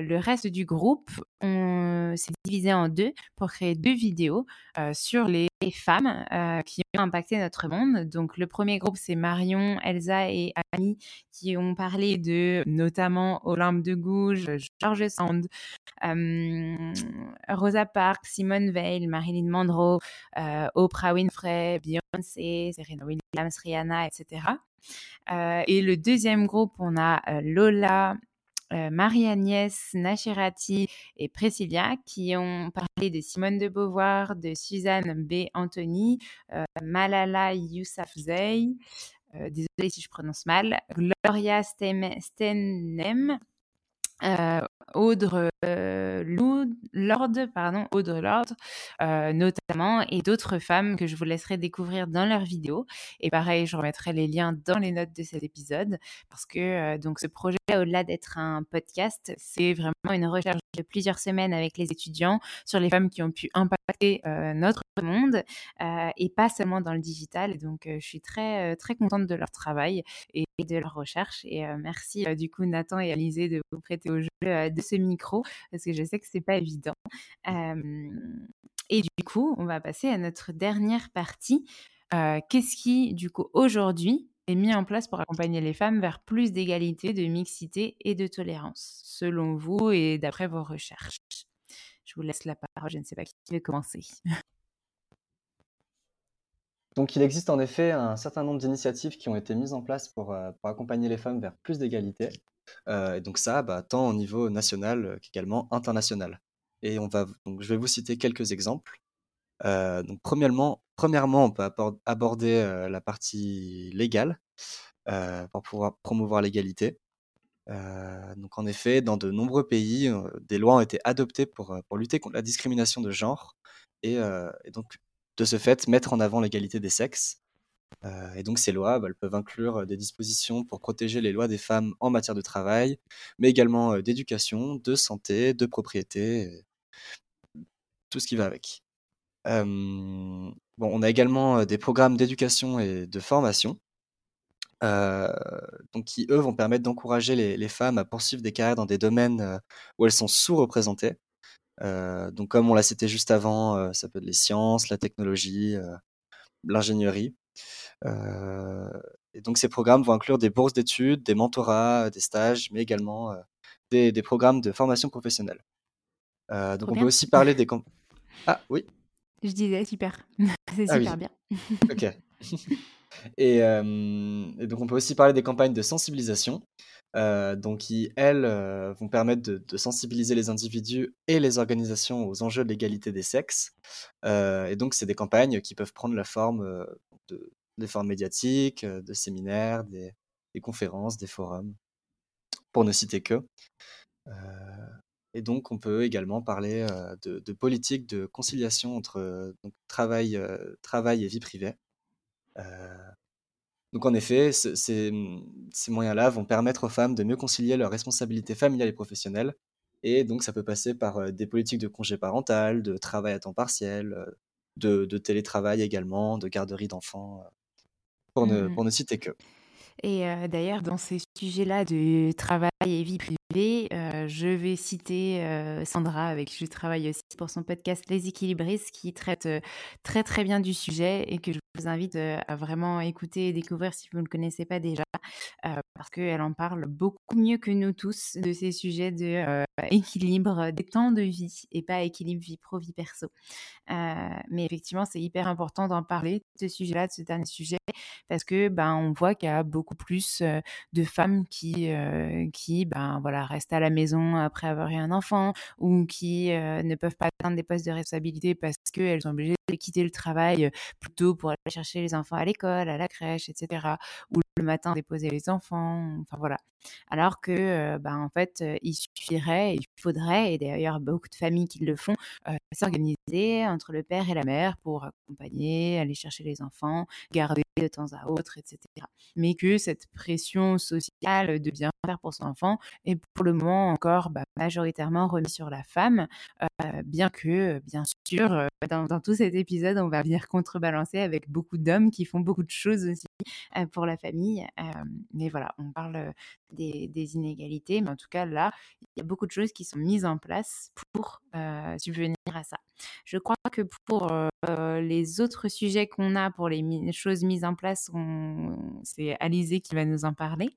le reste du groupe, s'est divisé en deux pour créer deux vidéos sur les femmes qui ont impacté notre monde. Donc le premier groupe, c'est Marion, Elsa et Annie qui ont parlé de notamment Olympe de Gouges, George Sand, Rosa Parks, Simone Veil, Marilyn Monroe, Oprah Winfrey, Beyoncé, Serena Williams, Rihanna, etc. Euh, et le deuxième groupe, on a euh, Lola, euh, Marie-Agnès Nachirati et Priscilla qui ont parlé de Simone de Beauvoir, de Suzanne B. Anthony, Malala Yousafzai, désolée si je prononce mal, Gloria Steinem, Audre Lord, pardon, Audre Lord, notamment, et d'autres femmes que je vous laisserai découvrir dans leurs vidéos. Et pareil, je remettrai les liens dans les notes de cet épisode parce que donc ce projet, au-delà d'être un podcast, c'est vraiment une recherche de plusieurs semaines avec les étudiants sur les femmes qui ont pu impacter notre monde et pas seulement dans le digital. Donc, je suis très très contente de leur travail et de leur recherche. Et merci du coup Nathan et Alizé de vous prêter au jeu de ce micro parce que je sais que c'est pas évident. et du coup, on va passer à notre dernière partie. Qu'est-ce qui, du coup, aujourd'hui, est mis en place pour accompagner les femmes vers plus d'égalité, de mixité et de tolérance, selon vous et d'après vos recherches? Je vous laisse la parole, je ne sais pas qui veut commencer. Donc il existe en effet un certain nombre d'initiatives qui ont été mises en place pour, pour accompagner les femmes vers plus d'égalité. Euh, et donc ça, bah, tant au niveau national euh, qu'également international. Et on va, donc je vais vous citer quelques exemples. Euh, donc premièrement, premièrement, on peut aborder la partie légale pour pouvoir promouvoir l'égalité. donc en effet, dans de nombreux pays, des lois ont été adoptées pour, pour lutter contre la discrimination de genre et donc de ce fait mettre en avant l'égalité des sexes. Euh, et donc ces lois, bah, elles peuvent inclure des dispositions pour protéger les lois des femmes en matière de travail, mais également d'éducation, de santé, de propriété, tout ce qui va avec. on a également des programmes d'éducation et de formation, qui eux vont permettre d'encourager les, les, femmes à poursuivre des carrières dans des domaines où elles sont sous-représentées. Donc comme on l'a cité juste avant, ça peut être les sciences, la technologie, l'ingénierie. Euh, et donc ces programmes vont inclure des bourses d'études, des mentorats, des stages, mais également euh, des, des, programmes de formation professionnelle. Euh, donc on peut aussi parler des... Ah oui Je disais, super. C'est ah super bien. ok. Et, et, donc on peut aussi parler des campagnes de sensibilisation, euh, donc qui, elles, vont permettre de, de, sensibiliser les individus et les organisations aux enjeux de l'égalité des sexes. Euh, et donc c'est des campagnes qui peuvent prendre la forme de, des formes médiatiques, euh, de séminaires, des, conférences, des forums, pour ne citer que. Euh, et donc, on peut également parler euh, de, de politique de conciliation entre travail, travail et vie privée. Donc, en effet, ces, moyens-là vont permettre aux femmes de mieux concilier leurs responsabilités familiales et professionnelles. Et donc, ça peut passer par des politiques de congé parental, de travail à temps partiel, de, de télétravail également, de garderie d'enfants pour ne, mmh. pour ne citer que. Et d'ailleurs, dans ces sujets-là de travail et vie privée, je vais citer Sandra, avec qui je travaille aussi pour son podcast Les Équilibristes, qui traite très très bien du sujet et que je vous invite à vraiment écouter et découvrir si vous ne le connaissez pas déjà, parce qu'elle en parle beaucoup mieux que nous tous de ces sujets de des temps de vie et pas équilibre vie pro vie perso. mais effectivement, c'est hyper important d'en parler de ce sujet-là, de ce dernier sujet, parce que ben on voit qu'il y a beaucoup plus de femmes qui qui ben voilà restent à la maison après avoir eu un enfant ou qui ne peuvent pas atteindre des postes de responsabilité parce qu'elles sont obligées quitter le travail plutôt pour aller chercher les enfants à l'école, à la crèche, etc. Ou le matin déposer les enfants, enfin voilà. Alors que, ben, en fait, il suffirait, il faudrait, et d'ailleurs beaucoup de familles qui le font, s'organiser entre le père et la mère pour accompagner, aller chercher les enfants, garder de temps à autre, etc. Mais que cette pression sociale de bien faire pour son enfant est pour le moment encore bah, majoritairement remise sur la femme, bien que, bien sûr, dans, dans, tout cet épisode, on va venir contrebalancer avec beaucoup d'hommes qui font beaucoup de choses aussi pour la famille. mais voilà, on parle des, inégalités, mais en tout cas là, il y a beaucoup de choses qui sont mises en place pour subvenir à ça. Je crois que pour les autres sujets qu'on a, pour les choses mises en place, c'est Alizé qui va nous en parler.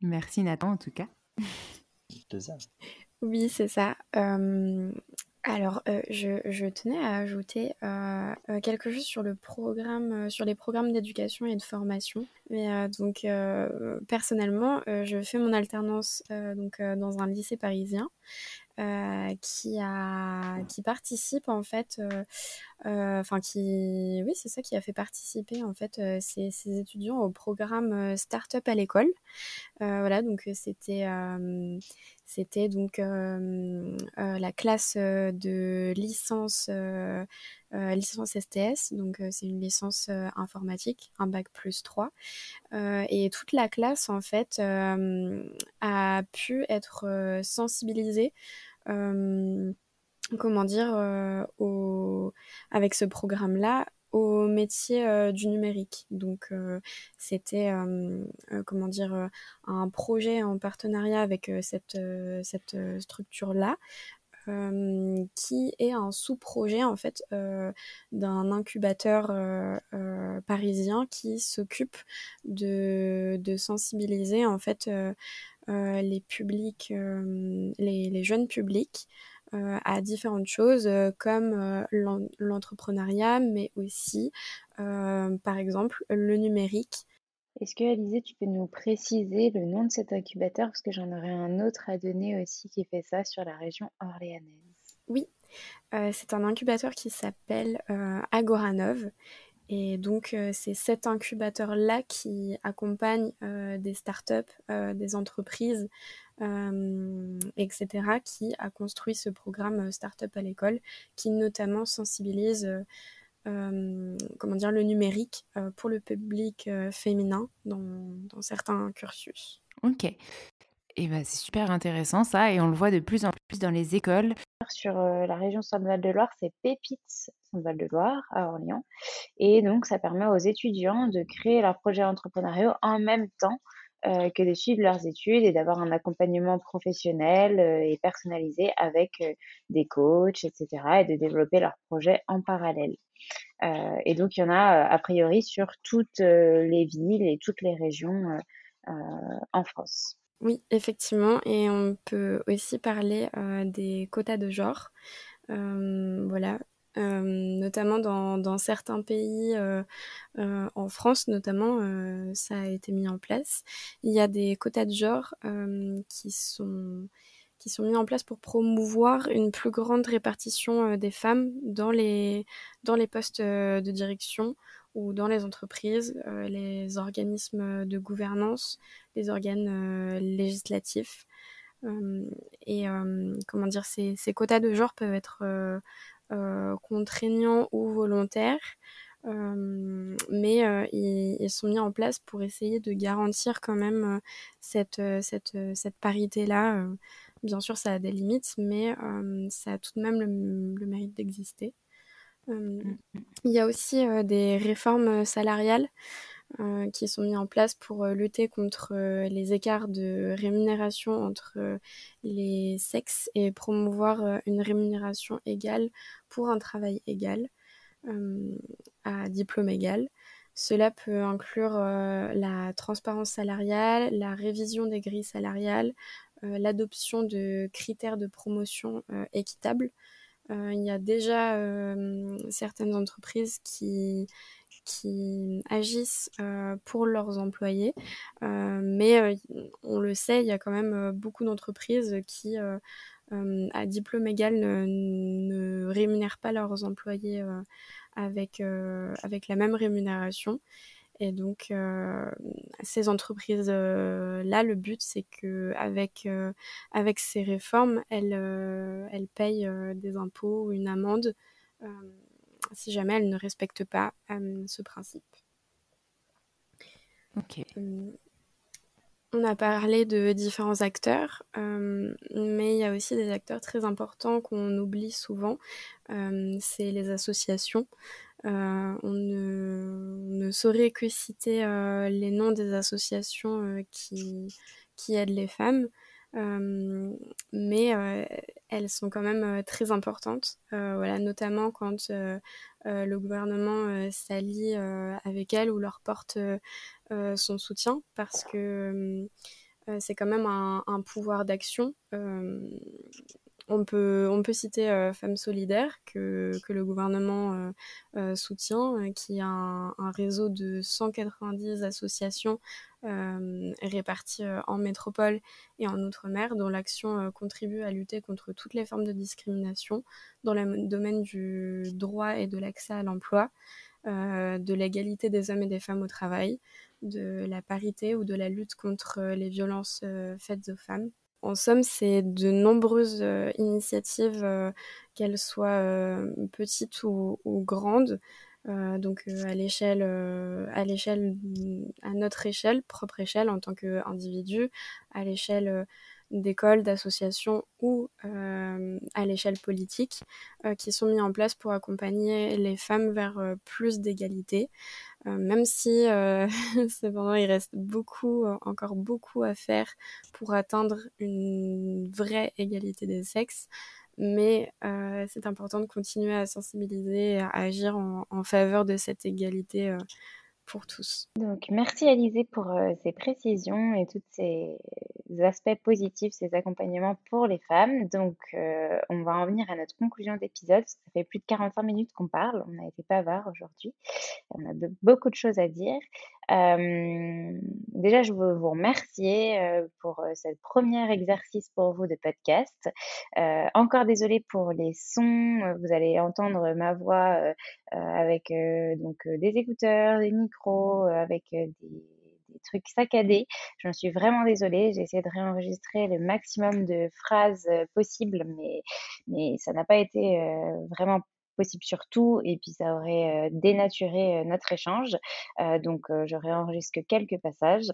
Merci Nathan en tout cas. Oui, c'est ça. Alors, euh, je, tenais à ajouter euh, euh, quelque chose sur le programme, sur les programmes d'éducation et de formation. Donc, personnellement, je fais mon alternance donc dans un lycée parisien. Qui a qui participe en fait enfin qui oui c'est ça qui a fait participer en fait ces, étudiants au programme Startup à l'école. Voilà donc c'était c'était donc la classe de licence, STS, donc c'est une licence informatique, un bac plus 3. et toute la classe, en fait, a pu être sensibilisée comment dire, avec ce programme-là au métier du numérique. Donc c'était comment dire un projet en partenariat avec cette, cette structure-là. qui est un sous-projet en fait d'un incubateur parisien qui s'occupe de, de, sensibiliser en fait les publics, les, les, jeunes publics euh, à différentes choses euh, comme euh, l'entrepreneuriat, mais aussi, par exemple, le numérique. Est-ce que, Alizé, tu peux nous préciser le nom de cet incubateur? Parce que j'en aurais un autre à donner aussi qui fait ça sur la région orléanaise. Oui, c'est un incubateur qui s'appelle Agoranov Et donc, c'est cet incubateur-là qui accompagne des startups, des entreprises, etc., qui a construit ce programme Startup à l'école, qui notamment sensibilise comment dire, le numérique pour le public féminin dans, dans, certains cursus. Ok. Et ben, c'est super intéressant ça, et on le voit de plus en plus dans les écoles. Sur la région Centre-Val-de-Loire, c'est Pépites Centre-Val-de-Loire à Orléans. Et donc, ça permet aux étudiants de créer leurs projets entrepreneuriaux en même temps que de suivre leurs études et d'avoir un accompagnement professionnel et personnalisé avec des coachs, etc., et de développer leurs projets en parallèle. et donc, il y en a a priori sur toutes les villes et toutes les régions en France. Oui, effectivement, et on peut aussi parler des quotas de genre. voilà, notamment dans, dans, certains pays, en France notamment, ça a été mis en place. Il y a des quotas de genre qui sont qui sont mis en place pour promouvoir une plus grande répartition des femmes dans les, dans les postes de direction ou dans les entreprises, les organismes de gouvernance, les organes législatifs. et comment dire, ces, ces, quotas de genre peuvent être contraignants ou volontaires. mais ils, sont mis en place pour essayer de garantir quand même cette, cette, cette parité-là. bien sûr, ça a des limites, mais ça a tout de même le mérite d'exister. Mmh. il y a aussi des réformes salariales qui sont mises en place pour lutter contre les écarts de rémunération entre les sexes et promouvoir une rémunération égale pour un travail égal à diplôme égal. Cela peut inclure la transparence salariale, la révision des grilles salariales, l'adoption de critères de promotion équitables euh, il y a déjà euh, certaines entreprises qui, qui agissent euh, pour leurs employés. mais on le sait, il y a quand même beaucoup d'entreprises qui, à diplôme égal, ne, rémunèrent pas leurs employés avec, avec la même rémunération. Et donc, euh, ces entreprises-là, le but, c'est qu'avec avec, avec ces réformes, elles, elles payent des impôts ou une amende si jamais elles ne respectent pas ce principe. Ok. On a parlé de différents acteurs, mais il y a aussi des acteurs très importants qu'on oublie souvent. c'est les associations. Euh, on ne, saurait que citer euh, les noms des associations euh, qui, qui aident les femmes. Mais elles sont quand même très importantes, voilà, notamment quand le gouvernement s'allie avec elles ou leur porte son soutien, parce que c'est quand même un, pouvoir d'action. On peut, on peut citer euh, Femmes Solidaires, que, que le gouvernement euh, euh, soutient, qui a un, réseau de 190 associations réparties en métropole et en outre-mer, dont l'action contribue à lutter contre toutes les formes de discrimination dans le domaine du droit et de l'accès à l'emploi, de l'égalité des hommes et des femmes au travail, de la parité ou de la lutte contre les violences faites aux femmes. En somme, c'est de nombreuses euh, initiatives, euh, qu'elles soient euh, petites ou, grandes, donc à l'échelle, à l'échelle, à notre échelle, propre échelle en tant qu'individu, à l'échelle d'écoles, d'associations ou à l'échelle politique, qui sont mis en place pour accompagner les femmes vers plus d'égalité. Euh, même si euh, cependant il reste beaucoup, euh, encore beaucoup à faire pour atteindre une vraie égalité des sexes. Mais c'est important de continuer à sensibiliser, à agir en, faveur de cette égalité pour tous. Donc, merci Alizé pour ces précisions et tous ces aspects positifs, ces accompagnements pour les femmes. Donc, on va en venir à notre conclusion d'épisode, ça fait plus de 45 minutes qu'on parle, on a été bavard aujourd'hui, on a beaucoup de choses à dire. Déjà, je veux vous remercier pour ce premier exercice pour vous de podcast. encore désolée pour les sons. Vous allez entendre ma voix avec donc des écouteurs, des micros, avec des trucs saccadés. J'en suis vraiment désolée. J'ai essayé de réenregistrer le maximum de phrases possibles, mais, mais ça n'a pas été vraiment possible sur tout et puis ça aurait dénaturé notre échange. donc je réenregistre quelques passages.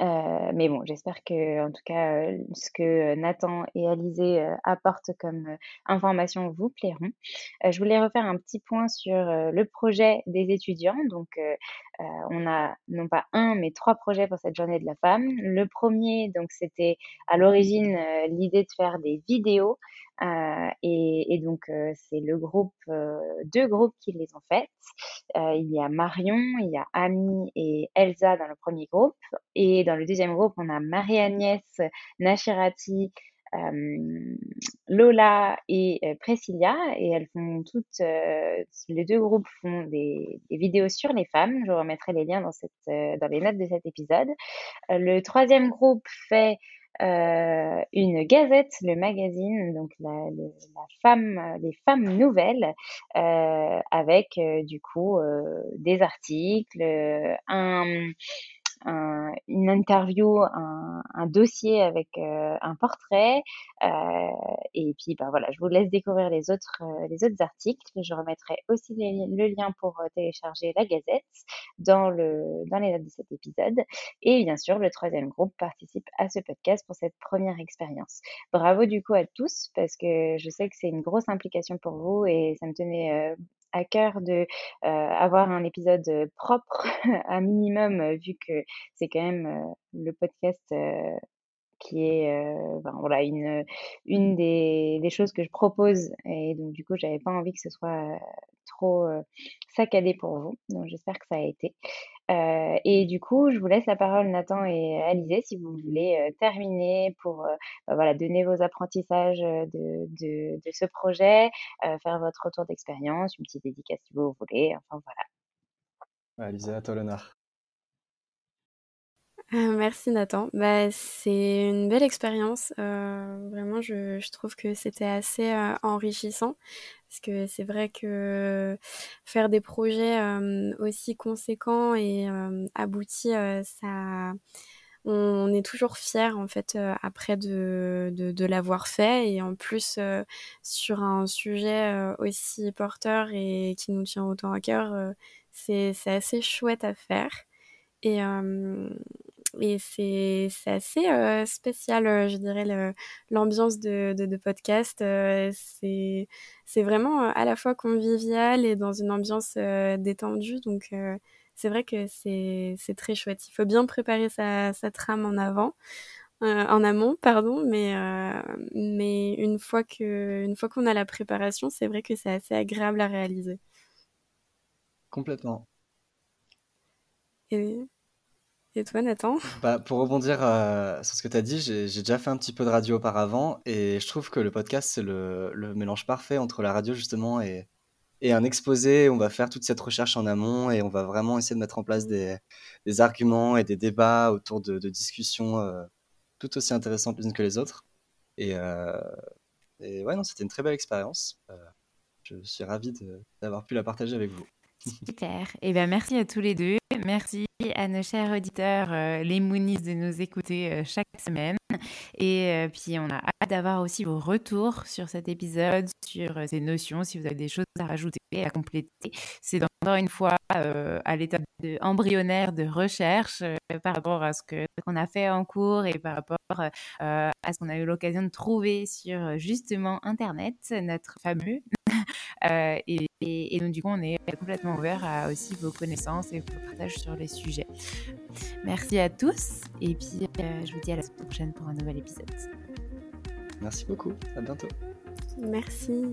Mais bon, j'espère que, en tout cas, ce que Nathan et Alizé apportent comme information vous plairont. je voulais refaire un petit point sur le projet des étudiants. Donc, on a non pas un, mais trois projets pour cette journée de la femme. Le premier, donc, c'était à l'origine l'idée de faire des vidéos et, et, donc, euh, c'est le groupe, euh, deux groupes qui les ont faites. il y a Marion, il y a Ami et Elsa dans le premier groupe. Et dans le deuxième groupe, on a Marie-Agnès, Nashirati, Lola et Priscilla et elles font toutes, les deux groupes font des, vidéos sur les femmes. Je remettrai les liens dans les notes de cet épisode. le troisième groupe fait euh, une gazette, le magazine, donc la, femme, les femmes nouvelles, euh, avec euh, du coup des articles, un, un, une interview, un, dossier avec un portrait, et puis bah voilà, je vous laisse découvrir les autres les autres articles. Je remettrai aussi le lien pour télécharger la gazette dans le dans les notes de cet épisode. Et bien sûr, le troisième groupe participe à ce podcast pour cette première expérience. Bravo du coup à tous parce que je sais que c'est une grosse implication pour vous et ça me tenait à cœur de avoir un épisode propre, un minimum, vu que c'est quand même le podcast qui est ben, voilà une une des, choses que je propose. Et donc du coup j'avais pas envie que ce soit trop saccadé pour vous. Donc j'espère que ça a été. Euh, et du coup je vous laisse la parole Nathan et Alizé si vous voulez terminer pour ben, voilà donner vos apprentissages de, de, ce projet faire votre retour d'expérience une petite dédicace si vous voulez enfin voilà. Alizé à toi euh, merci Nathan. Bah, c'est une belle expérience. Euh, vraiment, je, je trouve que c'était assez euh, enrichissant parce que c'est vrai que faire des projets aussi conséquents et aboutis, ça, on, est toujours fier en fait après de, de, de l'avoir fait et en plus sur un sujet aussi porteur et qui nous tient autant à cœur, c'est assez chouette à faire. Et, et c'est assez euh, spécial, euh, je dirais, l'ambiance de, de, de, podcast. Euh, c'est vraiment à la fois convivial et dans une ambiance détendue. Donc, c'est vrai que c'est très chouette. Il faut bien préparer sa, sa trame en avant. en amont, pardon, mais, mais une fois que une fois qu'on a la préparation, c'est vrai que c'est assez agréable à réaliser. Complètement. Et et toi, Nathan? Bah, Pour rebondir euh, sur ce que tu as dit, j'ai déjà fait un petit peu de radio auparavant et je trouve que le podcast, c'est le, le, mélange parfait entre la radio justement et, et un exposé. On va faire toute cette recherche en amont et on va vraiment essayer de mettre en place des, des arguments et des débats autour de, de discussions euh, tout aussi intéressantes les unes que les autres. Et, euh, et ouais, non, c'était une très belle expérience. Euh, je suis ravi d'avoir pu la partager avec vous. Super. Et eh bien, merci à tous les deux. Merci à nos chers auditeurs, euh, les Moonies, de nous écouter euh, chaque semaine. Et euh, puis, on a hâte d'avoir aussi vos retours sur cet épisode, sur ces notions, si vous avez des choses à rajouter, à compléter. C'est encore une fois à l'étape embryonnaire de recherche par rapport à ce qu'on a fait en cours et par rapport à ce qu'on a eu l'occasion de trouver sur justement Internet, notre fameux. Et, et, donc, du coup, on est complètement ouvert à aussi vos connaissances et vos partages sur les sujets. Merci à tous. Et puis, euh, je vous dis à la semaine prochaine pour un nouvel épisode. Merci beaucoup. À bientôt. Merci.